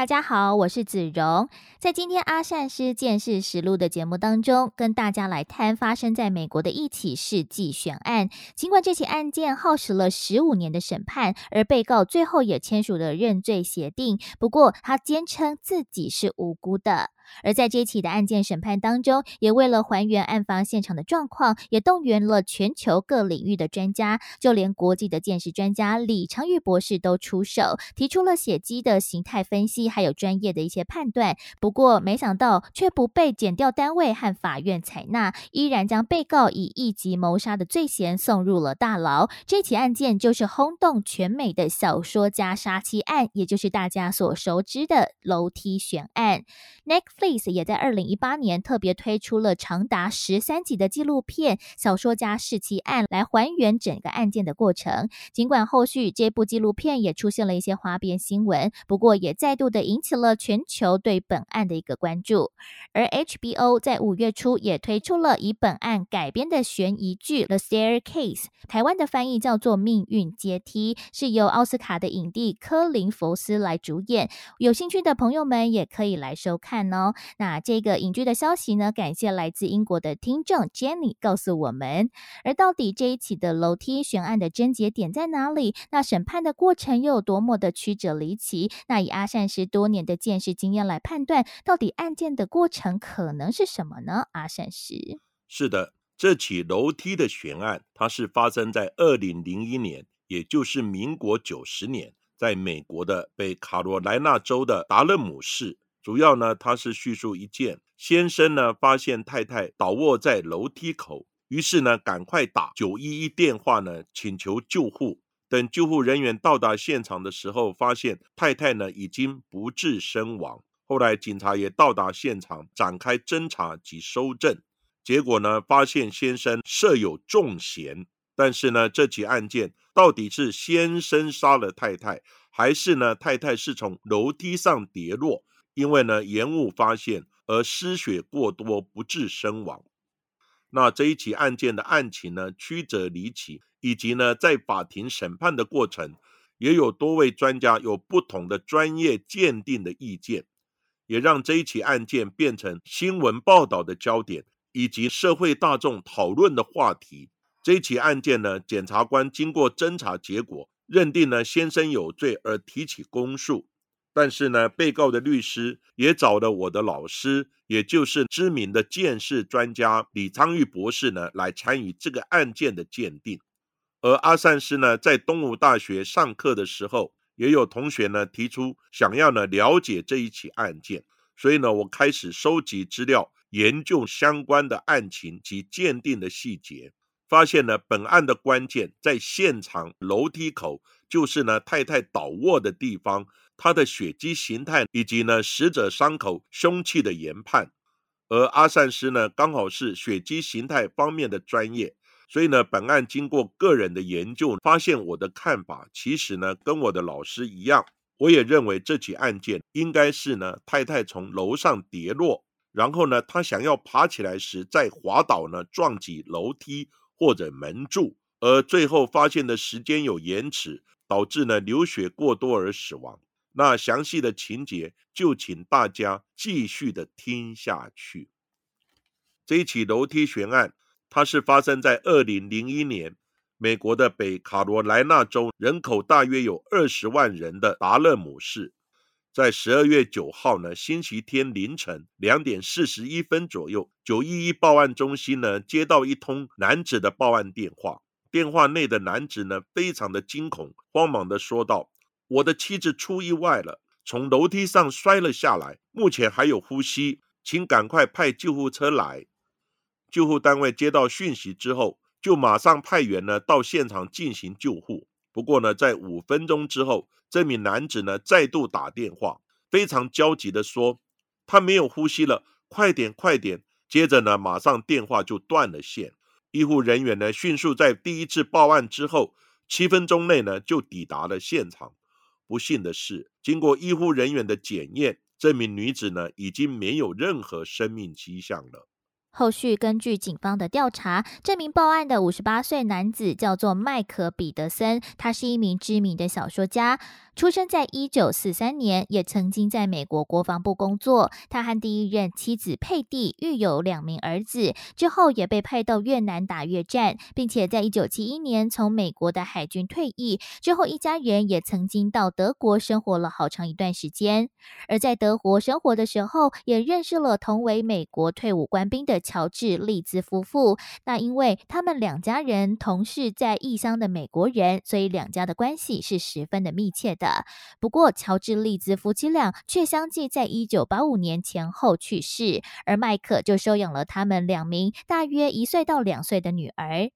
大家好，我是子荣。在今天阿善师见识实录的节目当中，跟大家来谈发生在美国的一起世纪悬案。尽管这起案件耗时了十五年的审判，而被告最后也签署了认罪协定，不过他坚称自己是无辜的。而在这起的案件审判当中，也为了还原案发现场的状况，也动员了全球各领域的专家，就连国际的鉴识专家李昌钰博士都出手，提出了血迹的形态分析，还有专业的一些判断。不过，没想到却不被检调单位和法院采纳，依然将被告以一级谋杀的罪嫌送入了大牢。这起案件就是轰动全美的小说家杀妻案，也就是大家所熟知的楼梯悬案。Next lace 也在二零一八年特别推出了长达十三集的纪录片《小说家弑妻案》，来还原整个案件的过程。尽管后续这部纪录片也出现了一些花边新闻，不过也再度的引起了全球对本案的一个关注。而 HBO 在五月初也推出了以本案改编的悬疑剧《The Staircase》，台湾的翻译叫做《命运阶梯》，是由奥斯卡的影帝科林·福斯来主演。有兴趣的朋友们也可以来收看。哦那这个隐居的消息呢？感谢来自英国的听众 Jenny 告诉我们。而到底这一起的楼梯悬案的症结点在哪里？那审判的过程又有多么的曲折离奇？那以阿善师多年的见识经验来判断，到底案件的过程可能是什么呢？阿善师是的，这起楼梯的悬案，它是发生在二零零一年，也就是民国九十年，在美国的北卡罗来纳州的达勒姆市。主要呢，他是叙述一件先生呢发现太太倒卧在楼梯口，于是呢赶快打九一一电话呢请求救护。等救护人员到达现场的时候，发现太太呢已经不治身亡。后来警察也到达现场展开侦查及收证，结果呢发现先生设有重嫌。但是呢这起案件到底是先生杀了太太，还是呢太太是从楼梯上跌落？因为呢延误发现而失血过多不治身亡，那这一起案件的案情呢曲折离奇，以及呢在法庭审判的过程，也有多位专家有不同的专业鉴定的意见，也让这一起案件变成新闻报道的焦点，以及社会大众讨论的话题。这一起案件呢，检察官经过侦查结果，认定呢先生有罪而提起公诉。但是呢，被告的律师也找了我的老师，也就是知名的鉴识专家李昌钰博士呢，来参与这个案件的鉴定。而阿善师呢，在东吴大学上课的时候，也有同学呢提出想要呢了解这一起案件，所以呢，我开始收集资料，研究相关的案情及鉴定的细节，发现呢，本案的关键在现场楼梯口，就是呢太太倒卧的地方。他的血迹形态以及呢死者伤口凶器的研判，而阿善师呢刚好是血迹形态方面的专业，所以呢本案经过个人的研究，发现我的看法其实呢跟我的老师一样，我也认为这起案件应该是呢太太从楼上跌落，然后呢她想要爬起来时再滑倒呢撞击楼梯或者门柱，而最后发现的时间有延迟，导致呢流血过多而死亡。那详细的情节就请大家继续的听下去。这一起楼梯悬案，它是发生在二零零一年，美国的北卡罗来纳州人口大约有二十万人的达勒姆市，在十二月九号呢，星期天凌晨两点四十一分左右，九一一报案中心呢接到一通男子的报案电话，电话内的男子呢非常的惊恐，慌忙的说道。我的妻子出意外了，从楼梯上摔了下来，目前还有呼吸，请赶快派救护车来。救护单位接到讯息之后，就马上派员呢到现场进行救护。不过呢，在五分钟之后，这名男子呢再度打电话，非常焦急的说：“他没有呼吸了，快点，快点！”接着呢，马上电话就断了线。医护人员呢，迅速在第一次报案之后七分钟内呢，就抵达了现场。不幸的是，经过医护人员的检验，这名女子呢，已经没有任何生命迹象了。后续根据警方的调查，这名报案的五十八岁男子叫做麦克·彼得森，他是一名知名的小说家。出生在一九四三年，也曾经在美国国防部工作。他和第一任妻子佩蒂育有两名儿子，之后也被派到越南打越战，并且在一九七一年从美国的海军退役。之后，一家人也曾经到德国生活了好长一段时间。而在德国生活的时候，也认识了同为美国退伍官兵的乔治·利兹夫妇。那因为他们两家人同是在异乡的美国人，所以两家的关系是十分的密切的。不过，乔治、利兹夫妻俩却相继在一九八五年前后去世，而麦克就收养了他们两名大约一岁到两岁的女儿。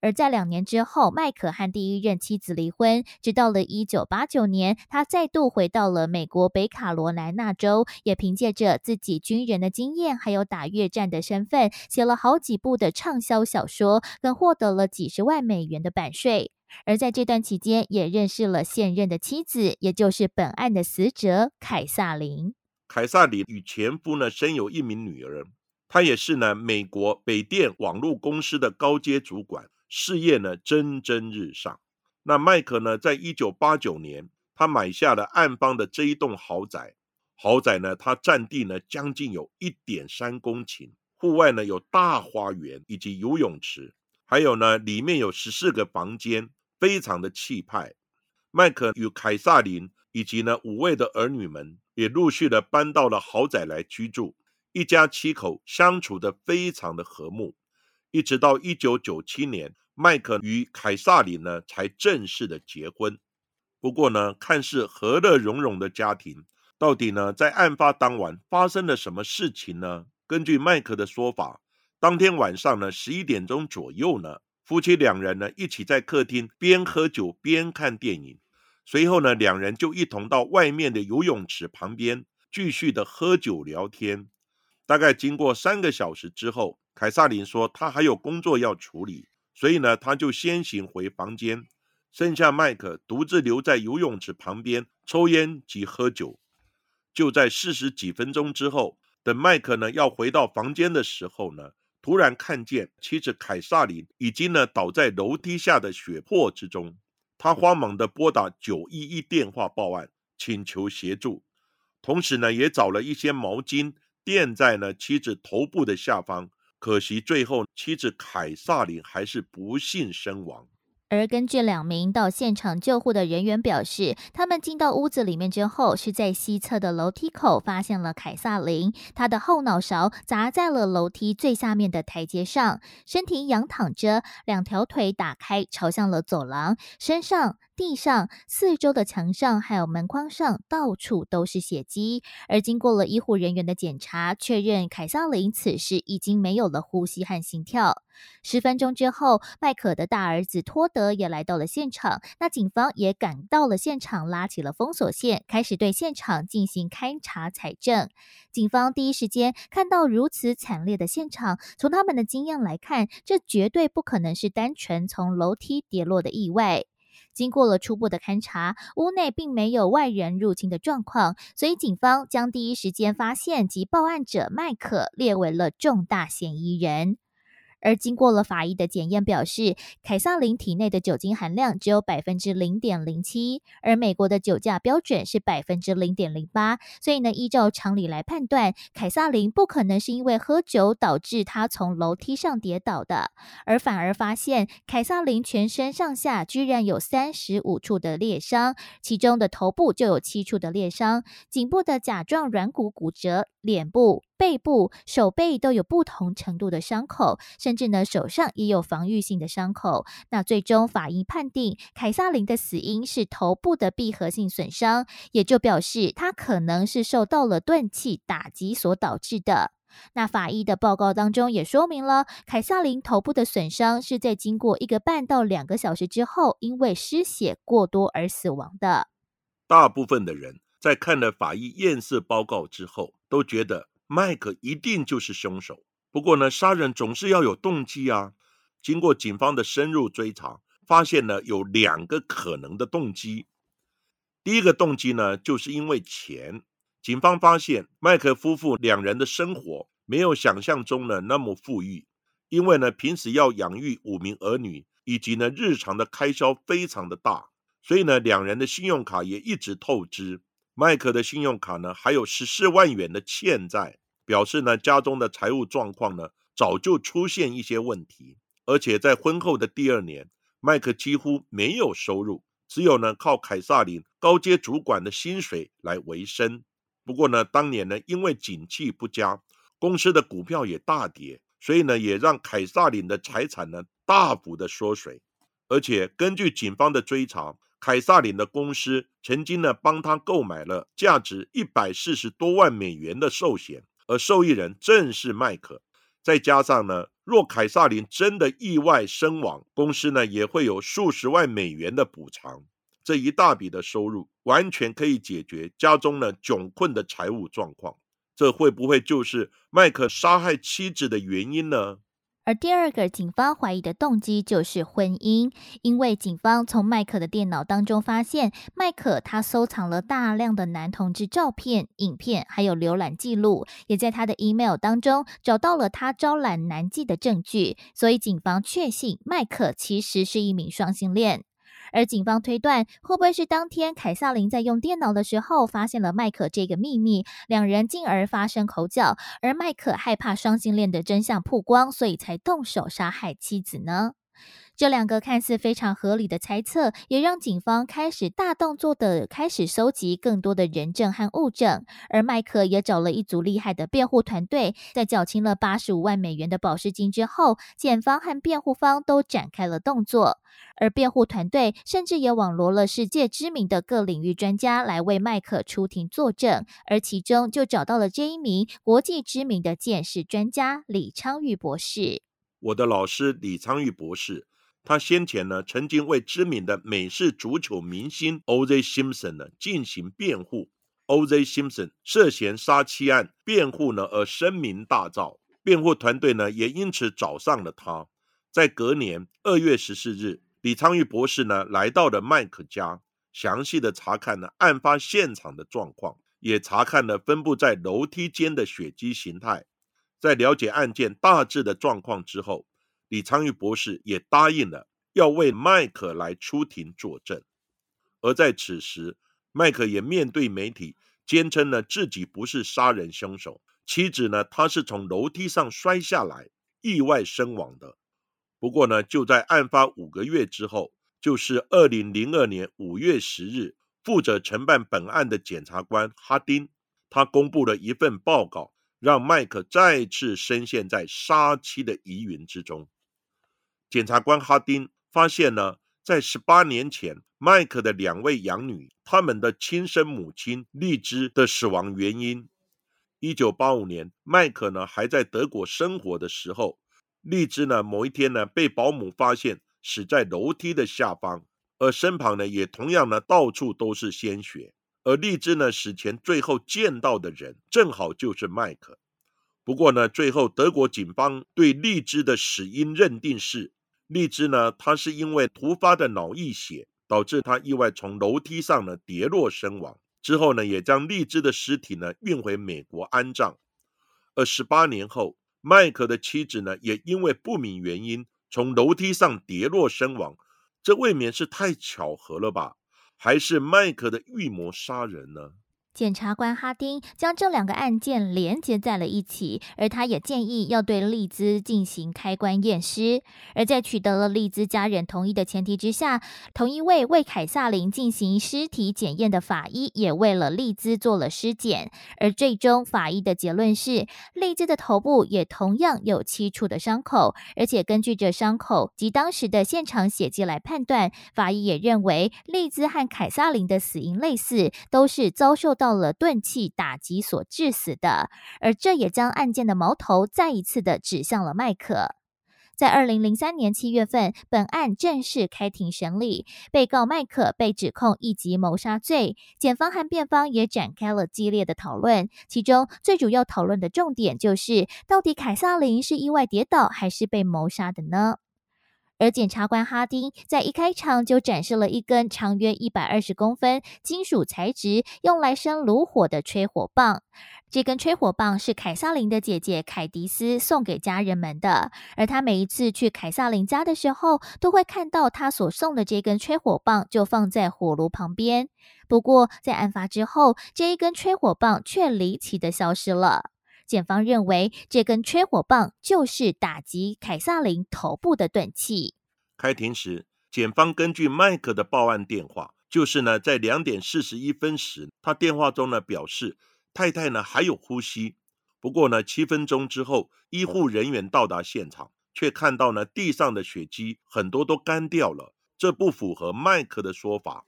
而在两年之后，麦克和第一任妻子离婚，直到了一九八九年，他再度回到了美国北卡罗来纳州，也凭借着自己军人的经验，还有打越战的身份，写了好几部的畅销小说，更获得了几十万美元的版税。而在这段期间，也认识了现任的妻子，也就是本案的死者凯撒琳。凯撒琳与前夫呢生有一名女儿，他也是呢美国北电网络公司的高阶主管，事业呢蒸蒸日上。那麦克呢，在一九八九年，他买下了暗方的这一栋豪宅。豪宅呢，它占地呢将近有一点三公顷，户外呢有大花园以及游泳池，还有呢里面有十四个房间。非常的气派，麦克与凯撒琳以及呢五位的儿女们也陆续的搬到了豪宅来居住，一家七口相处的非常的和睦，一直到一九九七年，麦克与凯撒琳呢才正式的结婚。不过呢，看似和乐融融的家庭，到底呢在案发当晚发生了什么事情呢？根据麦克的说法，当天晚上呢十一点钟左右呢。夫妻两人呢，一起在客厅边喝酒边看电影。随后呢，两人就一同到外面的游泳池旁边继续的喝酒聊天。大概经过三个小时之后，凯撒琳说他还有工作要处理，所以呢，他就先行回房间，剩下麦克独自留在游泳池旁边抽烟及喝酒。就在四十几分钟之后，等麦克呢要回到房间的时候呢。突然看见妻子凯撒琳已经呢倒在楼梯下的血泊之中，他慌忙的拨打九一一电话报案，请求协助，同时呢也找了一些毛巾垫在呢妻子头部的下方，可惜最后妻子凯撒琳还是不幸身亡。而根据两名到现场救护的人员表示，他们进到屋子里面之后，是在西侧的楼梯口发现了凯撒琳，他的后脑勺砸在了楼梯最下面的台阶上，身体仰躺着，两条腿打开朝向了走廊，身上。地上、四周的墙上还有门框上，到处都是血迹。而经过了医护人员的检查，确认凯撒琳此时已经没有了呼吸和心跳。十分钟之后，麦克的大儿子托德也来到了现场。那警方也赶到了现场，拉起了封锁线，开始对现场进行勘查采证。警方第一时间看到如此惨烈的现场，从他们的经验来看，这绝对不可能是单纯从楼梯跌落的意外。经过了初步的勘查，屋内并没有外人入侵的状况，所以警方将第一时间发现及报案者麦克列为了重大嫌疑人。而经过了法医的检验，表示凯撒琳体内的酒精含量只有百分之零点零七，而美国的酒驾标准是百分之零点零八，所以呢，依照常理来判断，凯撒琳不可能是因为喝酒导致他从楼梯上跌倒的，而反而发现凯撒琳全身上下居然有三十五处的裂伤，其中的头部就有七处的裂伤，颈部的甲状软骨骨折，脸部。背部、手背都有不同程度的伤口，甚至呢手上也有防御性的伤口。那最终法医判定凯撒琳的死因是头部的闭合性损伤，也就表示他可能是受到了钝器打击所导致的。那法医的报告当中也说明了，凯撒琳头部的损伤是在经过一个半到两个小时之后，因为失血过多而死亡的。大部分的人。在看了法医验尸报告之后，都觉得麦克一定就是凶手。不过呢，杀人总是要有动机啊。经过警方的深入追查，发现呢有两个可能的动机。第一个动机呢，就是因为钱。警方发现麦克夫妇两人的生活没有想象中的那么富裕，因为呢平时要养育五名儿女，以及呢日常的开销非常的大，所以呢两人的信用卡也一直透支。麦克的信用卡呢还有十四万元的欠债，表示呢家中的财务状况呢早就出现一些问题。而且在婚后的第二年，麦克几乎没有收入，只有呢靠凯撒林高阶主管的薪水来维生。不过呢，当年呢因为景气不佳，公司的股票也大跌，所以呢也让凯撒林的财产呢大幅的缩水。而且根据警方的追查，凯撒琳的公司曾经呢帮他购买了价值一百四十多万美元的寿险，而受益人正是麦克。再加上呢，若凯撒琳真的意外身亡，公司呢也会有数十万美元的补偿。这一大笔的收入完全可以解决家中呢窘困的财务状况。这会不会就是麦克杀害妻子的原因呢？而第二个警方怀疑的动机就是婚姻，因为警方从麦克的电脑当中发现，麦克他收藏了大量的男同志照片、影片，还有浏览记录，也在他的 email 当中找到了他招揽男妓的证据，所以警方确信麦克其实是一名双性恋。而警方推断，会不会是当天凯瑟琳在用电脑的时候发现了麦克这个秘密，两人进而发生口角，而麦克害怕双性恋的真相曝光，所以才动手杀害妻子呢？这两个看似非常合理的猜测，也让警方开始大动作的开始收集更多的人证和物证。而麦克也找了一组厉害的辩护团队，在缴清了八十五万美元的保释金之后，检方和辩护方都展开了动作。而辩护团队甚至也网罗了世界知名的各领域专家来为麦克出庭作证，而其中就找到了这一名国际知名的鉴识专家李昌钰博士。我的老师李昌钰博士。他先前呢，曾经为知名的美式足球明星 O.J. Simpson 呢进行辩护。O.J. Simpson 涉嫌杀妻案辩护呢而声名大噪，辩护团队呢也因此找上了他。在隔年二月十四日，李昌钰博士呢来到了麦克家，详细的查看了案发现场的状况，也查看了分布在楼梯间的血迹形态。在了解案件大致的状况之后。李昌钰博士也答应了要为麦克来出庭作证，而在此时，麦克也面对媒体坚称呢自己不是杀人凶手，妻子呢他是从楼梯上摔下来意外身亡的。不过呢，就在案发五个月之后，就是二零零二年五月十日，负责承办本案的检察官哈丁，他公布了一份报告，让麦克再次深陷在杀妻的疑云之中。检察官哈丁发现呢，在十八年前，麦克的两位养女，他们的亲生母亲荔枝的死亡原因。一九八五年，麦克呢还在德国生活的时候，荔枝呢某一天呢被保姆发现死在楼梯的下方，而身旁呢也同样呢到处都是鲜血。而荔枝呢死前最后见到的人，正好就是麦克。不过呢，最后德国警方对荔枝的死因认定是。荔枝呢，他是因为突发的脑溢血，导致他意外从楼梯上呢跌落身亡。之后呢，也将荔枝的尸体呢运回美国安葬。而十八年后，麦克的妻子呢，也因为不明原因从楼梯上跌落身亡。这未免是太巧合了吧？还是麦克的预谋杀人呢？检察官哈丁将这两个案件连接在了一起，而他也建议要对利兹进行开棺验尸。而在取得了利兹家人同意的前提之下，同一位为凯撒琳进行尸体检验的法医也为了利兹做了尸检。而最终法医的结论是，利兹的头部也同样有七处的伤口，而且根据这伤口及当时的现场血迹来判断，法医也认为利兹和凯撒琳的死因类似，都是遭受到。到了钝器打击所致死的，而这也将案件的矛头再一次的指向了麦克。在二零零三年七月份，本案正式开庭审理，被告麦克被指控一级谋杀罪，检方和辩方也展开了激烈的讨论。其中最主要讨论的重点就是，到底凯撒琳是意外跌倒还是被谋杀的呢？而检察官哈丁在一开场就展示了一根长约一百二十公分、金属材质、用来生炉火的吹火棒。这根吹火棒是凯撒琳的姐姐凯迪斯送给家人们的，而他每一次去凯撒琳家的时候，都会看到他所送的这根吹火棒就放在火炉旁边。不过，在案发之后，这一根吹火棒却离奇的消失了。检方认为，这根吹火棒就是打击凯撒琳头部的钝器。开庭时，检方根据麦克的报案电话，就是呢，在两点四十一分时，他电话中呢表示太太呢还有呼吸。不过呢，七分钟之后，医护人员到达现场，却看到呢地上的血迹很多都干掉了，这不符合麦克的说法。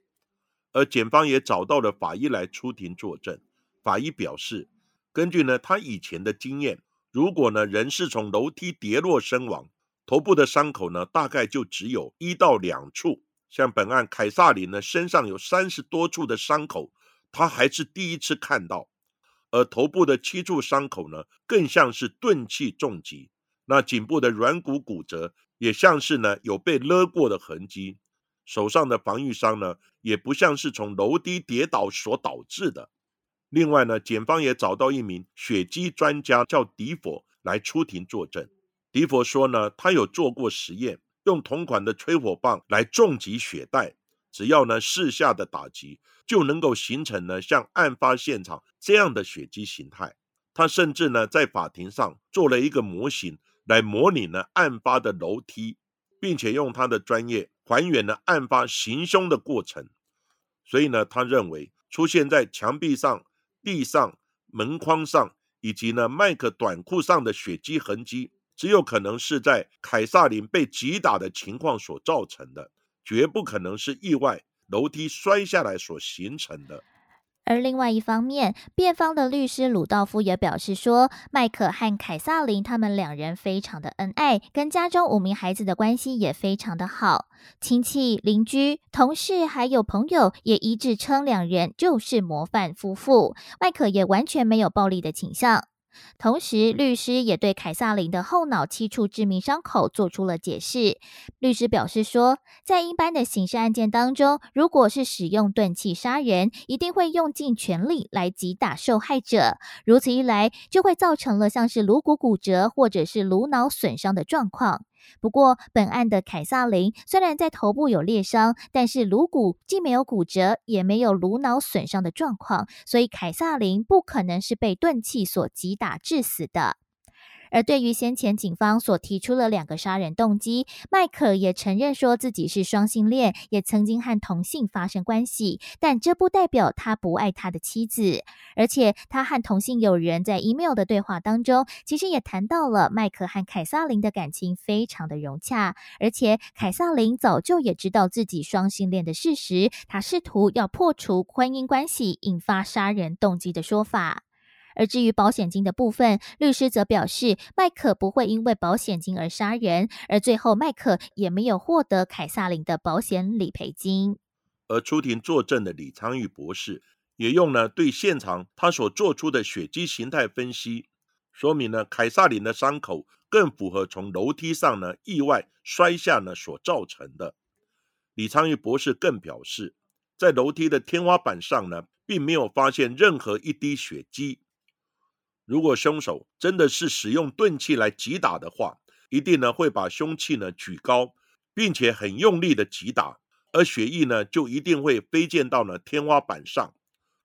而检方也找到了法医来出庭作证，法医表示。根据呢，他以前的经验，如果呢人是从楼梯跌落身亡，头部的伤口呢大概就只有一到两处。像本案凯撒琳呢身上有三十多处的伤口，他还是第一次看到。而头部的七处伤口呢，更像是钝器重击。那颈部的软骨骨折，也像是呢有被勒过的痕迹。手上的防御伤呢，也不像是从楼梯跌倒所导致的。另外呢，检方也找到一名血迹专家，叫迪佛来出庭作证。迪佛说呢，他有做过实验，用同款的吹火棒来重击血袋，只要呢四下的打击，就能够形成呢像案发现场这样的血迹形态。他甚至呢在法庭上做了一个模型来模拟呢案发的楼梯，并且用他的专业还原了案发行凶的过程。所以呢，他认为出现在墙壁上。地上、门框上，以及呢麦克短裤上的血迹痕迹，只有可能是在凯撒琳被击打的情况所造成的，绝不可能是意外楼梯摔下来所形成的。而另外一方面，辩方的律师鲁道夫也表示说，麦克和凯撒琳他们两人非常的恩爱，跟家中五名孩子的关系也非常的好，亲戚、邻居、同事还有朋友也一致称两人就是模范夫妇。麦克也完全没有暴力的倾向。同时，律师也对凯撒琳的后脑七处致命伤口做出了解释。律师表示说，在一般的刑事案件当中，如果是使用钝器杀人，一定会用尽全力来击打受害者，如此一来，就会造成了像是颅骨骨折或者是颅脑损伤的状况。不过，本案的凯撒琳虽然在头部有裂伤，但是颅骨既没有骨折，也没有颅脑损伤的状况，所以凯撒琳不可能是被钝器所击打致死的。而对于先前警方所提出了两个杀人动机，迈克也承认说自己是双性恋，也曾经和同性发生关系，但这不代表他不爱他的妻子。而且他和同性友人在 email 的对话当中，其实也谈到了迈克和凯撒琳的感情非常的融洽，而且凯撒琳早就也知道自己双性恋的事实，他试图要破除婚姻关系引发杀人动机的说法。而至于保险金的部分，律师则表示，麦克不会因为保险金而杀人，而最后麦克也没有获得凯撒琳的保险理赔金。而出庭作证的李昌钰博士也用了对现场他所做出的血迹形态分析，说明呢凯撒琳的伤口更符合从楼梯上呢意外摔下呢所造成的。李昌钰博士更表示，在楼梯的天花板上呢，并没有发现任何一滴血迹。如果凶手真的是使用钝器来击打的话，一定呢会把凶器呢举高，并且很用力的击打，而血液呢就一定会飞溅到了天花板上。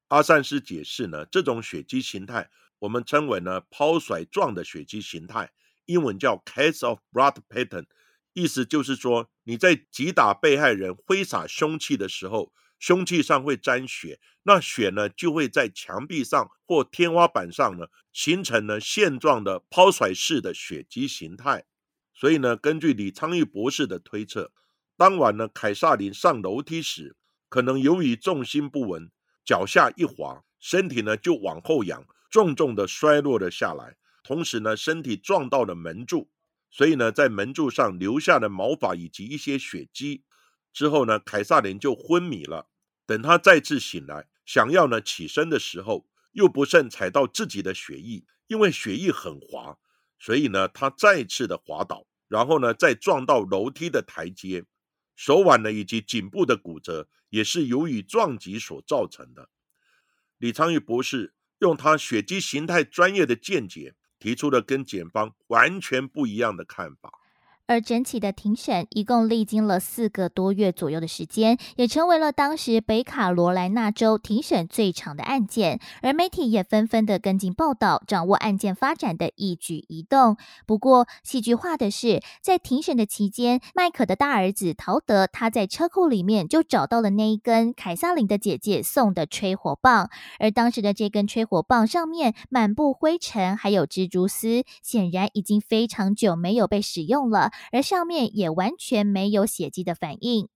阿善斯解释呢，这种血迹形态我们称为呢抛甩状的血迹形态，英文叫 case of blood pattern，意思就是说你在击打被害人挥洒凶器的时候。凶器上会沾血，那血呢就会在墙壁上或天花板上呢形成了线状的抛甩式的血迹形态。所以呢，根据李昌钰博士的推测，当晚呢凯撒琳上楼梯时，可能由于重心不稳，脚下一滑，身体呢就往后仰，重重的摔落了下来。同时呢，身体撞到了门柱，所以呢，在门柱上留下的毛发以及一些血迹。之后呢，凯撒琳就昏迷了。等他再次醒来，想要呢起身的时候，又不慎踩到自己的血液，因为血液很滑，所以呢，他再次的滑倒，然后呢，再撞到楼梯的台阶，手腕呢以及颈部的骨折，也是由于撞击所造成的。李昌钰博士用他血迹形态专业的见解，提出了跟检方完全不一样的看法。而整体的庭审一共历经了四个多月左右的时间，也成为了当时北卡罗来纳州庭审最长的案件。而媒体也纷纷的跟进报道，掌握案件发展的一举一动。不过，戏剧化的是，在庭审的期间，麦克的大儿子陶德他在车库里面就找到了那一根凯撒琳的姐姐送的吹火棒，而当时的这根吹火棒上面满布灰尘，还有蜘蛛丝，显然已经非常久没有被使用了。而上面也完全没有血迹的反应。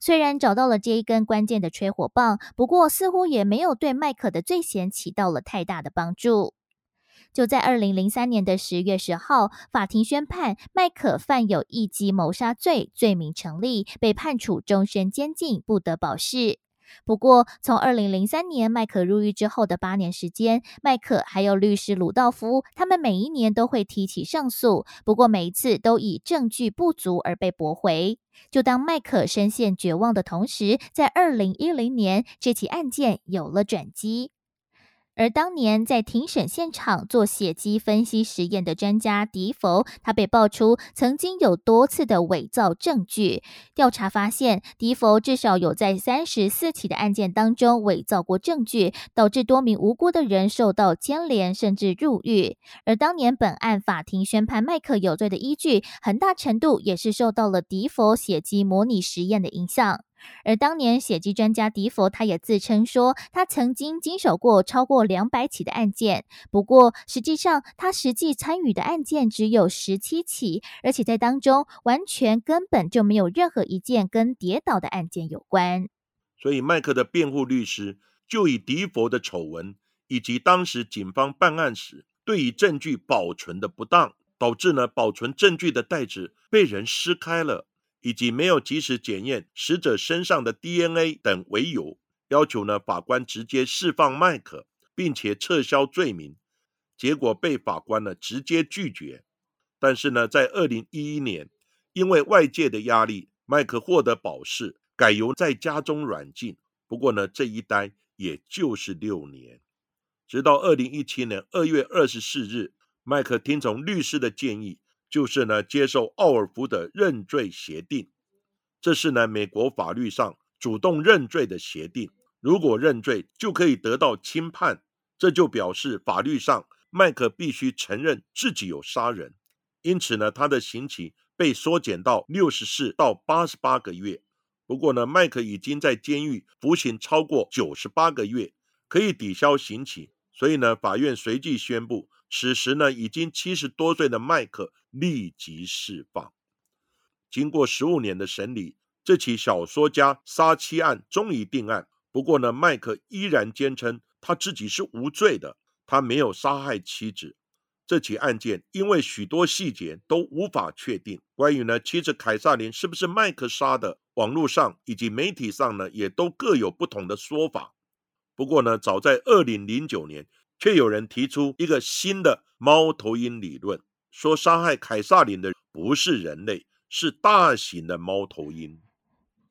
虽然找到了这一根关键的吹火棒，不过似乎也没有对麦克的罪嫌起到了太大的帮助。就在二零零三年的十月十号，法庭宣判麦克犯有一级谋杀罪，罪名成立，被判处终身监禁，不得保释。不过，从二零零三年麦克入狱之后的八年时间，麦克还有律师鲁道夫，他们每一年都会提起上诉，不过每一次都以证据不足而被驳回。就当麦克深陷绝望的同时，在二零一零年，这起案件有了转机。而当年在庭审现场做血迹分析实验的专家迪佛，他被爆出曾经有多次的伪造证据。调查发现，迪佛至少有在三十四起的案件当中伪造过证据，导致多名无辜的人受到牵连，甚至入狱。而当年本案法庭宣判麦克有罪的依据，很大程度也是受到了迪佛血迹模拟实验的影响。而当年血迹专家迪佛，他也自称说，他曾经经手过超过两百起的案件。不过，实际上他实际参与的案件只有十七起，而且在当中完全根本就没有任何一件跟跌倒的案件有关。所以，麦克的辩护律师就以迪佛的丑闻，以及当时警方办案时对于证据保存的不当，导致呢保存证据的袋子被人撕开了。以及没有及时检验死者身上的 DNA 等为由，要求呢法官直接释放麦克，并且撤销罪名。结果被法官呢直接拒绝。但是呢，在二零一一年，因为外界的压力，麦克获得保释，改由在家中软禁。不过呢，这一待也就是六年。直到二零一七年二月二十四日，麦克听从律师的建议。就是呢，接受奥尔夫的认罪协定，这是呢美国法律上主动认罪的协定。如果认罪，就可以得到轻判，这就表示法律上麦克必须承认自己有杀人。因此呢，他的刑期被缩减到六十四到八十八个月。不过呢，麦克已经在监狱服刑超过九十八个月，可以抵消刑期，所以呢，法院随即宣布。此时呢，已经七十多岁的麦克立即释放。经过十五年的审理，这起小说家杀妻案终于定案。不过呢，麦克依然坚称他自己是无罪的，他没有杀害妻子。这起案件因为许多细节都无法确定，关于呢妻子凯撒琳是不是麦克杀的，网络上以及媒体上呢也都各有不同的说法。不过呢，早在二零零九年。却有人提出一个新的猫头鹰理论，说杀害凯撒林的不是人类，是大型的猫头鹰。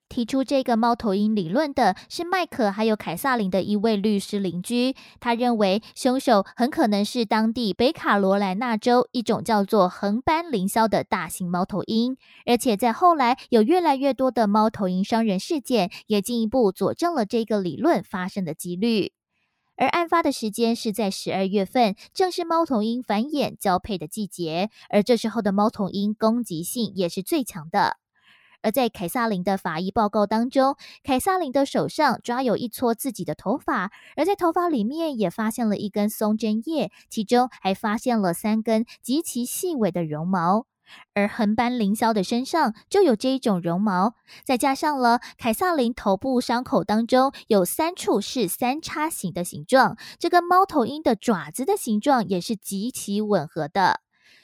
提出这个猫头鹰理论的是麦克还有凯撒林的一位律师邻居，他认为凶手很可能是当地北卡罗来纳州一种叫做横斑凌霄的大型猫头鹰，而且在后来有越来越多的猫头鹰伤人事件，也进一步佐证了这个理论发生的几率。而案发的时间是在十二月份，正是猫头鹰繁衍交配的季节，而这时候的猫头鹰攻击性也是最强的。而在凯撒琳的法医报告当中，凯撒琳的手上抓有一撮自己的头发，而在头发里面也发现了一根松针叶，其中还发现了三根极其细微的绒毛。而横斑凌霄的身上就有这一种绒毛，再加上了凯撒琳头部伤口当中有三处是三叉形的形状，这跟猫头鹰的爪子的形状也是极其吻合的。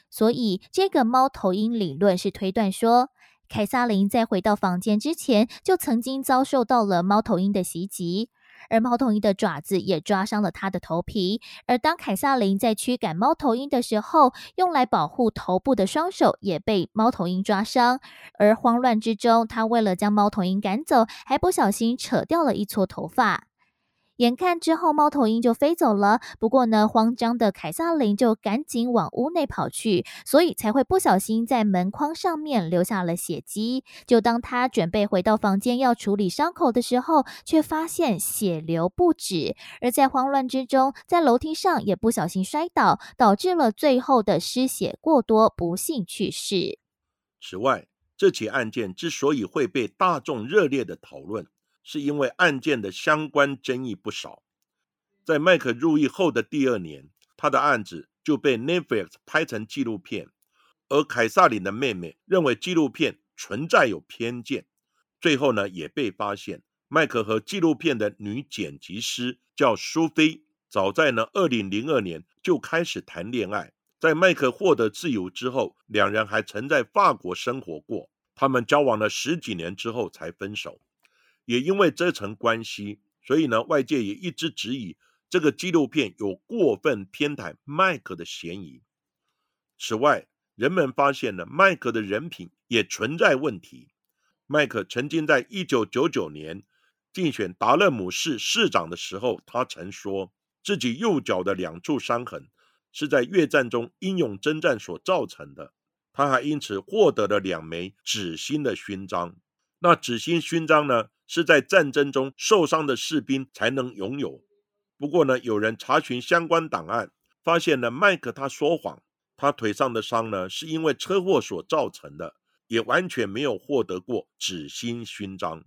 所以这个猫头鹰理论是推断说，凯撒琳在回到房间之前就曾经遭受到了猫头鹰的袭击。而猫头鹰的爪子也抓伤了他的头皮，而当凯撒琳在驱赶猫头鹰的时候，用来保护头部的双手也被猫头鹰抓伤。而慌乱之中，他为了将猫头鹰赶走，还不小心扯掉了一撮头发。眼看之后，猫头鹰就飞走了。不过呢，慌张的凯撒琳就赶紧往屋内跑去，所以才会不小心在门框上面留下了血迹。就当他准备回到房间要处理伤口的时候，却发现血流不止。而在慌乱之中，在楼梯上也不小心摔倒，导致了最后的失血过多，不幸去世。此外，这起案件之所以会被大众热烈的讨论。是因为案件的相关争议不少，在麦克入狱后的第二年，他的案子就被 Netflix 拍成纪录片，而凯撒琳的妹妹认为纪录片存在有偏见，最后呢也被发现，麦克和纪录片的女剪辑师叫苏菲，早在呢二零零二年就开始谈恋爱，在麦克获得自由之后，两人还曾在法国生活过，他们交往了十几年之后才分手。也因为这层关系，所以呢，外界也一直质疑这个纪录片有过分偏袒麦克的嫌疑。此外，人们发现了麦克的人品也存在问题。麦克曾经在一九九九年竞选达勒姆市市长的时候，他曾说自己右脚的两处伤痕是在越战中英勇征战所造成的。他还因此获得了两枚紫心的勋章。那紫心勋章呢？是在战争中受伤的士兵才能拥有。不过呢，有人查询相关档案，发现了麦克他说谎，他腿上的伤呢是因为车祸所造成的，也完全没有获得过紫心勋章。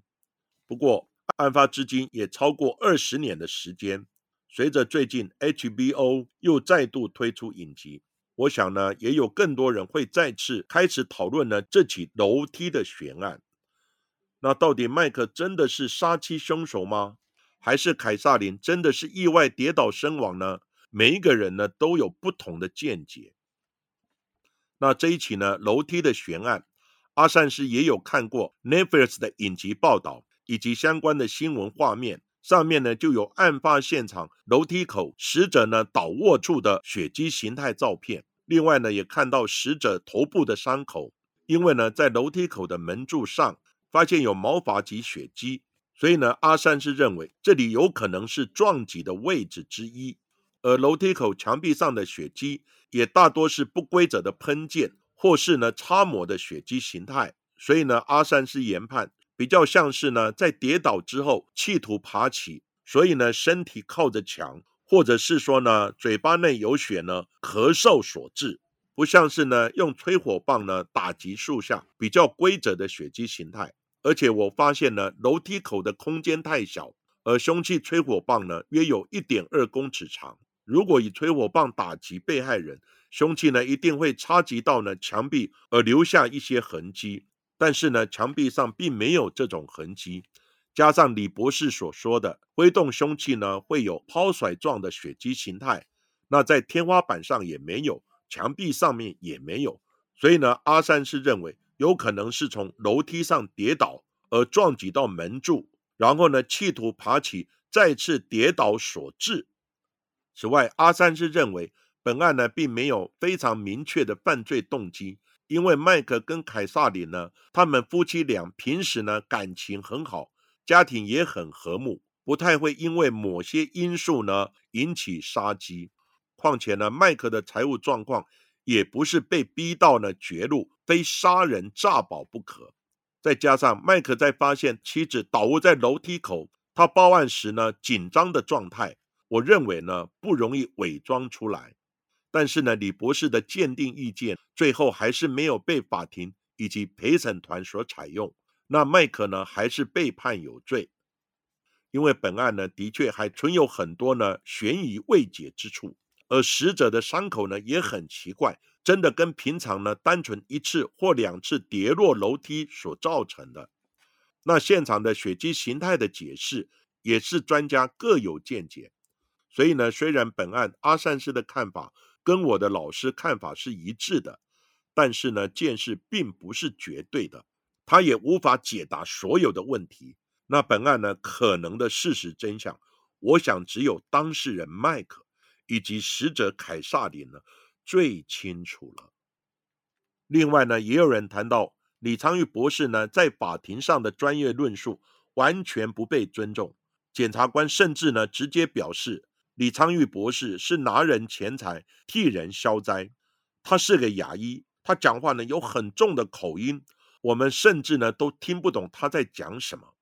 不过，案发至今也超过二十年的时间，随着最近 HBO 又再度推出影集，我想呢，也有更多人会再次开始讨论呢这起楼梯的悬案。那到底麦克真的是杀妻凶手吗？还是凯撒琳真的是意外跌倒身亡呢？每一个人呢都有不同的见解。那这一起呢楼梯的悬案，阿善师也有看过 Nefers 的影集报道以及相关的新闻画面，上面呢就有案发现场楼梯口死者呢倒卧处的血迹形态照片。另外呢也看到死者头部的伤口，因为呢在楼梯口的门柱上。发现有毛发及血迹，所以呢，阿三是认为这里有可能是撞击的位置之一。而楼梯口墙壁上的血迹也大多是不规则的喷溅，或是呢擦抹的血迹形态。所以呢，阿三是研判比较像是呢在跌倒之后企图爬起，所以呢身体靠着墙，或者是说呢嘴巴内有血呢咳嗽所致。不像是呢用吹火棒呢打击树下比较规则的血迹形态。而且我发现呢，楼梯口的空间太小，而凶器吹火棒呢约有一点二公尺长。如果以吹火棒打击被害人，凶器呢一定会插及到呢墙壁而留下一些痕迹。但是呢，墙壁上并没有这种痕迹。加上李博士所说的挥动凶器呢会有抛甩状的血迹形态，那在天花板上也没有，墙壁上面也没有。所以呢，阿三是认为。有可能是从楼梯上跌倒而撞击到门柱，然后呢，企图爬起再次跌倒所致。此外，阿三是认为本案呢并没有非常明确的犯罪动机，因为麦克跟凯撒琳呢，他们夫妻俩平时呢感情很好，家庭也很和睦，不太会因为某些因素呢引起杀机。况且呢，麦克的财务状况。也不是被逼到了绝路，非杀人诈保不可。再加上麦克在发现妻子倒卧在楼梯口，他报案时呢紧张的状态，我认为呢不容易伪装出来。但是呢，李博士的鉴定意见最后还是没有被法庭以及陪审团所采用。那麦克呢还是被判有罪，因为本案呢的确还存有很多呢悬疑未解之处。而死者的伤口呢也很奇怪，真的跟平常呢单纯一次或两次跌落楼梯所造成的。那现场的血迹形态的解释也是专家各有见解。所以呢，虽然本案阿善师的看法跟我的老师看法是一致的，但是呢，见识并不是绝对的，他也无法解答所有的问题。那本案呢，可能的事实真相，我想只有当事人麦克以及死者凯撒琳呢最清楚了。另外呢，也有人谈到李昌钰博士呢在法庭上的专业论述完全不被尊重，检察官甚至呢直接表示。李昌钰博士是拿人钱财替人消灾，他是个牙医，他讲话呢有很重的口音，我们甚至呢都听不懂他在讲什么。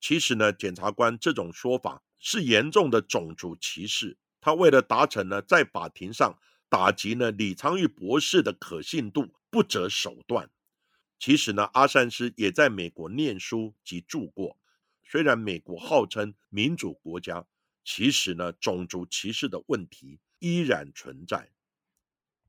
其实呢，检察官这种说法是严重的种族歧视，他为了达成呢在法庭上打击呢李昌钰博士的可信度，不择手段。其实呢，阿善师也在美国念书及住过，虽然美国号称民主国家。其实呢，种族歧视的问题依然存在。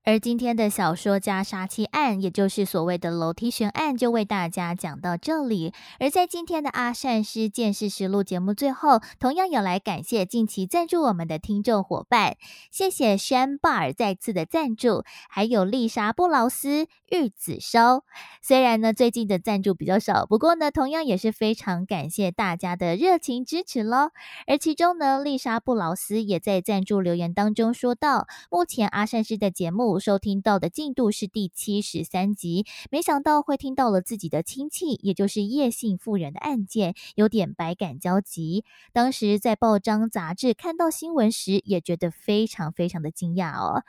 而今天的小说家杀妻案，也就是所谓的楼梯悬案，就为大家讲到这里。而在今天的阿善师见识实录节目最后，同样有来感谢近期赞助我们的听众伙伴，谢谢山巴尔再次的赞助，还有丽莎布劳斯、玉子烧。虽然呢最近的赞助比较少，不过呢同样也是非常感谢大家的热情支持喽。而其中呢，丽莎布劳斯也在赞助留言当中说到，目前阿善师的节目。收听到的进度是第七十三集，没想到会听到了自己的亲戚，也就是叶姓妇人的案件，有点百感交集。当时在报章杂志看到新闻时，也觉得非常非常的惊讶哦。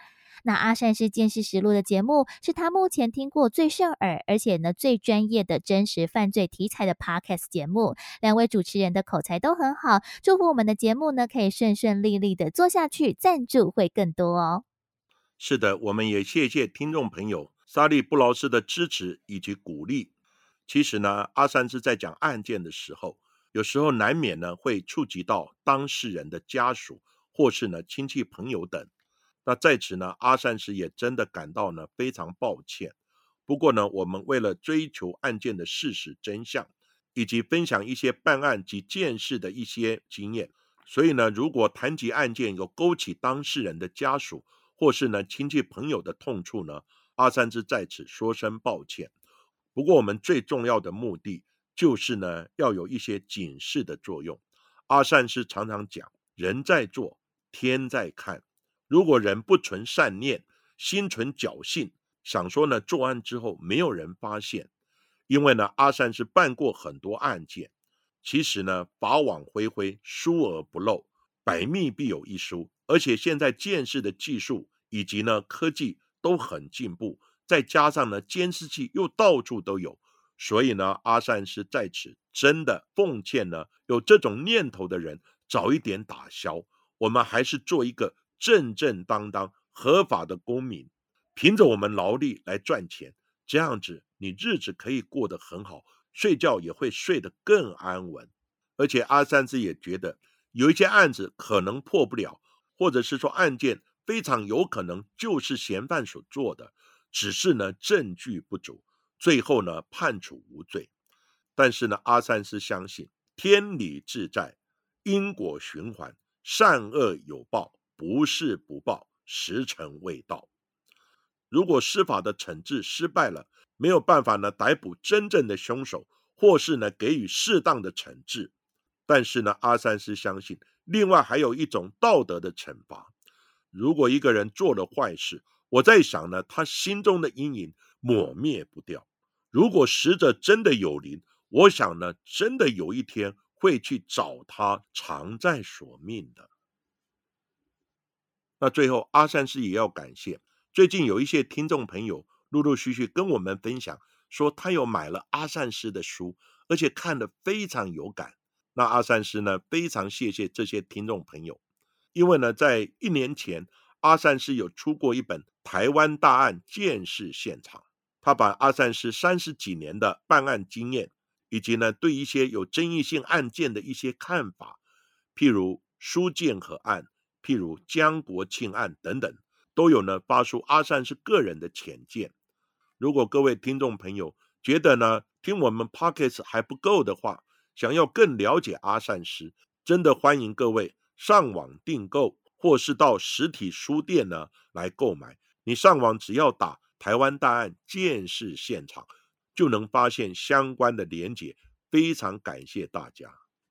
那阿善是见识实录的节目，是他目前听过最顺耳，而且呢最专业的真实犯罪题材的 podcast 节目。两位主持人的口才都很好，祝福我们的节目呢可以顺顺利利的做下去，赞助会更多哦。是的，我们也谢谢听众朋友沙利布劳斯的支持以及鼓励。其实呢，阿三是在讲案件的时候，有时候难免呢会触及到当事人的家属或是呢亲戚朋友等。那在此呢，阿善师也真的感到呢非常抱歉。不过呢，我们为了追求案件的事实真相，以及分享一些办案及见识的一些经验，所以呢，如果谈及案件有勾起当事人的家属，或是呢亲戚朋友的痛处呢，阿三之在此说声抱歉。不过我们最重要的目的就是呢要有一些警示的作用。阿善师常常讲，人在做，天在看。如果人不存善念，心存侥幸，想说呢作案之后没有人发现，因为呢阿善是办过很多案件，其实呢法网恢恢，疏而不漏，百密必有一疏。而且现在见识的技术以及呢科技都很进步，再加上呢监视器又到处都有，所以呢阿善师在此真的奉劝呢有这种念头的人早一点打消。我们还是做一个正正当当合法的公民，凭着我们劳力来赚钱，这样子你日子可以过得很好，睡觉也会睡得更安稳。而且阿善师也觉得有一些案子可能破不了。或者是说案件非常有可能就是嫌犯所做的，只是呢证据不足，最后呢判处无罪。但是呢阿三是相信天理自在，因果循环，善恶有报，不是不报，时辰未到。如果司法的惩治失败了，没有办法呢逮捕真正的凶手，或是呢给予适当的惩治，但是呢阿三是相信。另外还有一种道德的惩罚，如果一个人做了坏事，我在想呢，他心中的阴影抹灭不掉。如果死者真的有灵，我想呢，真的有一天会去找他偿债索命的。那最后，阿善师也要感谢，最近有一些听众朋友陆陆续续跟我们分享，说他有买了阿善师的书，而且看得非常有感。那阿善师呢？非常谢谢这些听众朋友，因为呢，在一年前，阿善师有出过一本《台湾大案见识现场》，他把阿善师三十几年的办案经验，以及呢对一些有争议性案件的一些看法，譬如苏建和案，譬如江国庆案等等，都有呢发出阿善师个人的浅见。如果各位听众朋友觉得呢听我们 Pockets 还不够的话，想要更了解阿善师，真的欢迎各位上网订购或是到实体书店呢来购买。你上网只要打“台湾大案见识现场”，就能发现相关的连结。非常感谢大家。